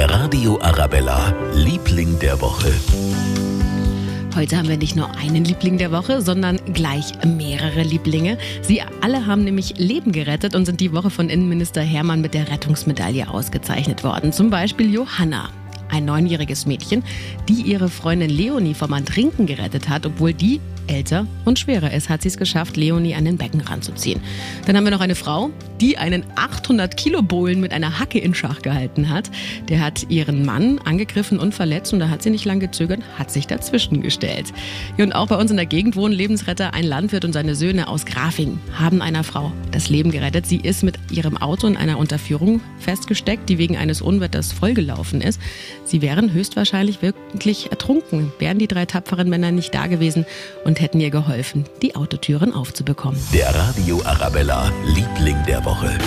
Der Radio Arabella, Liebling der Woche. Heute haben wir nicht nur einen Liebling der Woche, sondern gleich mehrere Lieblinge. Sie alle haben nämlich Leben gerettet und sind die Woche von Innenminister Hermann mit der Rettungsmedaille ausgezeichnet worden. Zum Beispiel Johanna ein neunjähriges Mädchen, die ihre Freundin Leonie vom Ertrinken gerettet hat, obwohl die älter und schwerer ist, hat sie es geschafft, Leonie an den Becken ranzuziehen. Dann haben wir noch eine Frau, die einen 800 Kilo Bohlen mit einer Hacke in Schach gehalten hat. Der hat ihren Mann angegriffen und verletzt und da hat sie nicht lange gezögert, hat sich dazwischen gestellt. Und auch bei uns in der Gegend wohnen Lebensretter. Ein Landwirt und seine Söhne aus Grafing haben einer Frau das Leben gerettet. Sie ist mit ihrem Auto in einer Unterführung festgesteckt, die wegen eines Unwetters vollgelaufen ist. Sie wären höchstwahrscheinlich wirklich ertrunken, wären die drei tapferen Männer nicht da gewesen und hätten ihr geholfen, die Autotüren aufzubekommen. Der Radio Arabella, Liebling der Woche.